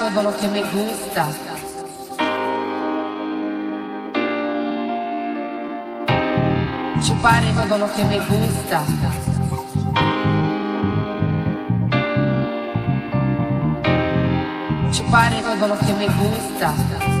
algo de lo que me gusta. Chupar es todo lo que me gusta. Chupar es todo lo que me gusta.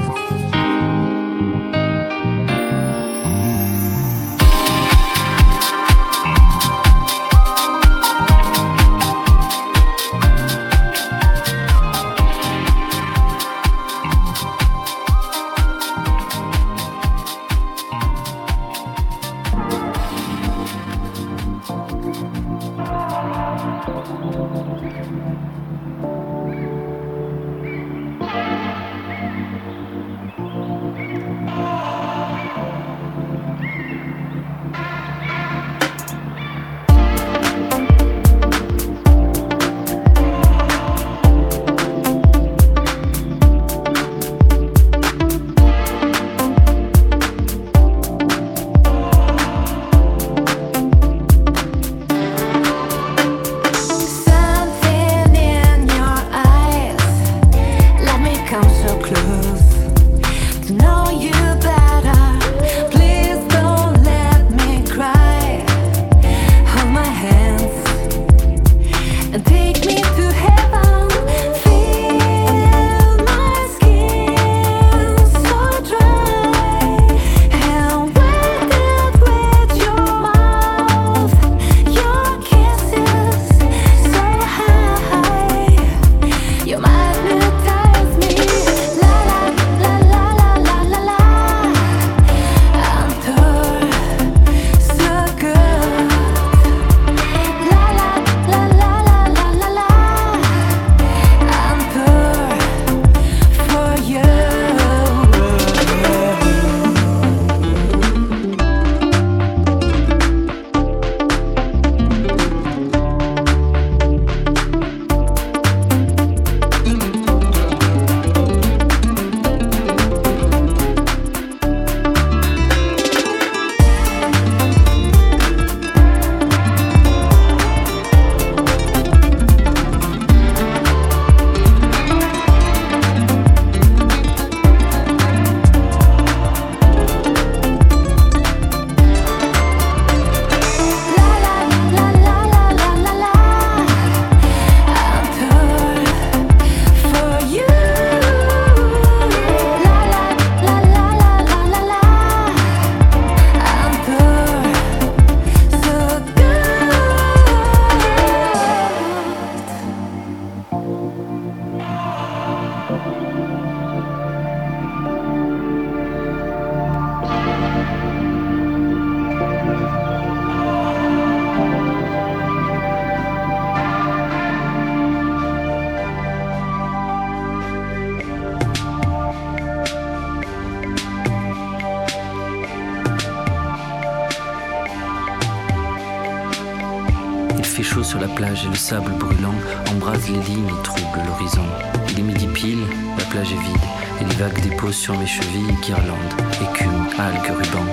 Sur mes chevilles guirlandes, écume, algues, rubans.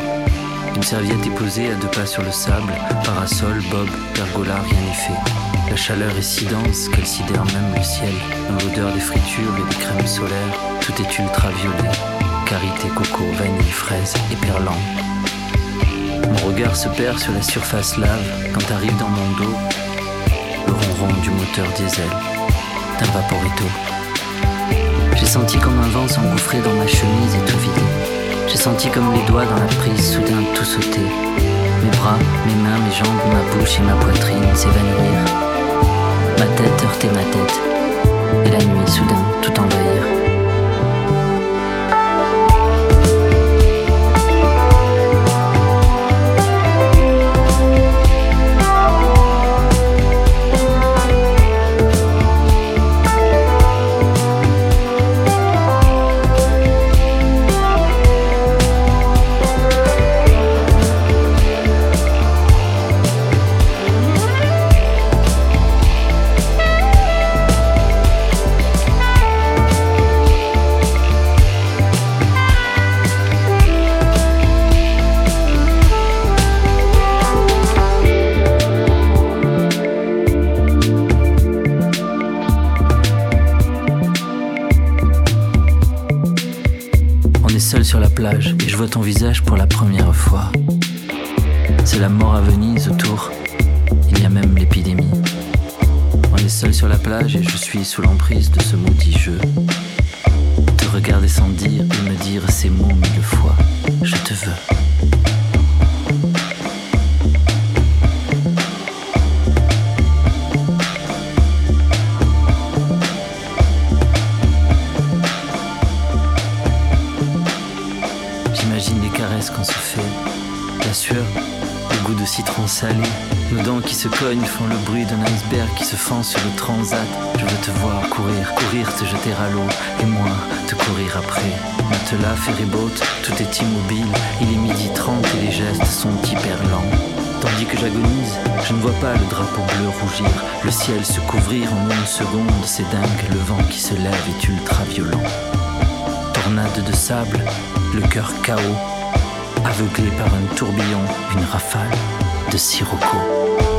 Une serviette est posée à deux pas sur le sable, parasol, bob, pergola, rien n'est fait. La chaleur est si dense qu'elle sidère même le ciel. L'odeur des fritures et des crèmes solaires, tout est ultraviolet. Karité, coco, vanille, fraise et perlant. Mon regard se perd sur la surface lave quand arrive dans mon dos le ronron du moteur diesel d'un vaporito. J'ai senti comme un vent s'engouffrer dans ma chemise et tout vider. J'ai senti comme les doigts dans la prise soudain tout sauter. Mes bras, mes mains, mes jambes, ma bouche et ma poitrine s'évanouir. Ma tête heurter ma tête. Et la nuit soudain tout envahir. Sous l'emprise de ce maudit jeu. Te regarder sans dire et me dire ces mots mille fois, je te veux. citron salé. Nos dents qui se cognent font le bruit d'un iceberg qui se fend sur le transat. Courir, courir, te jeter à l'eau, et moi te courir après. Matelas, ferryboat, tout est immobile. Il est midi 30 et les gestes sont hyper lents. Tandis que j'agonise, je ne vois pas le drapeau bleu rougir, le ciel se couvrir en une seconde, c'est dingue, le vent qui se lève est ultra violent. Tornade de sable, le cœur chaos, aveuglé par un tourbillon, une rafale de sirocco.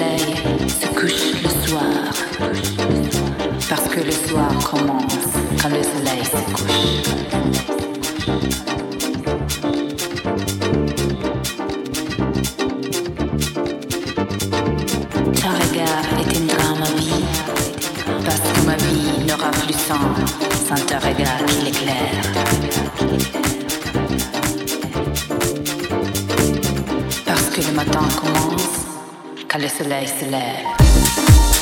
Le soleil se couche le soir. Parce que le soir commence quand le soleil se couche. Ton regard est une grande vie. Parce que ma vie n'aura plus sang sans ton regard qui l'éclaire. Allez, soleil, soleil.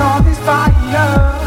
on this fire.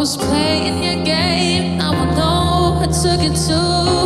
was playing your game. Now I know I took it too.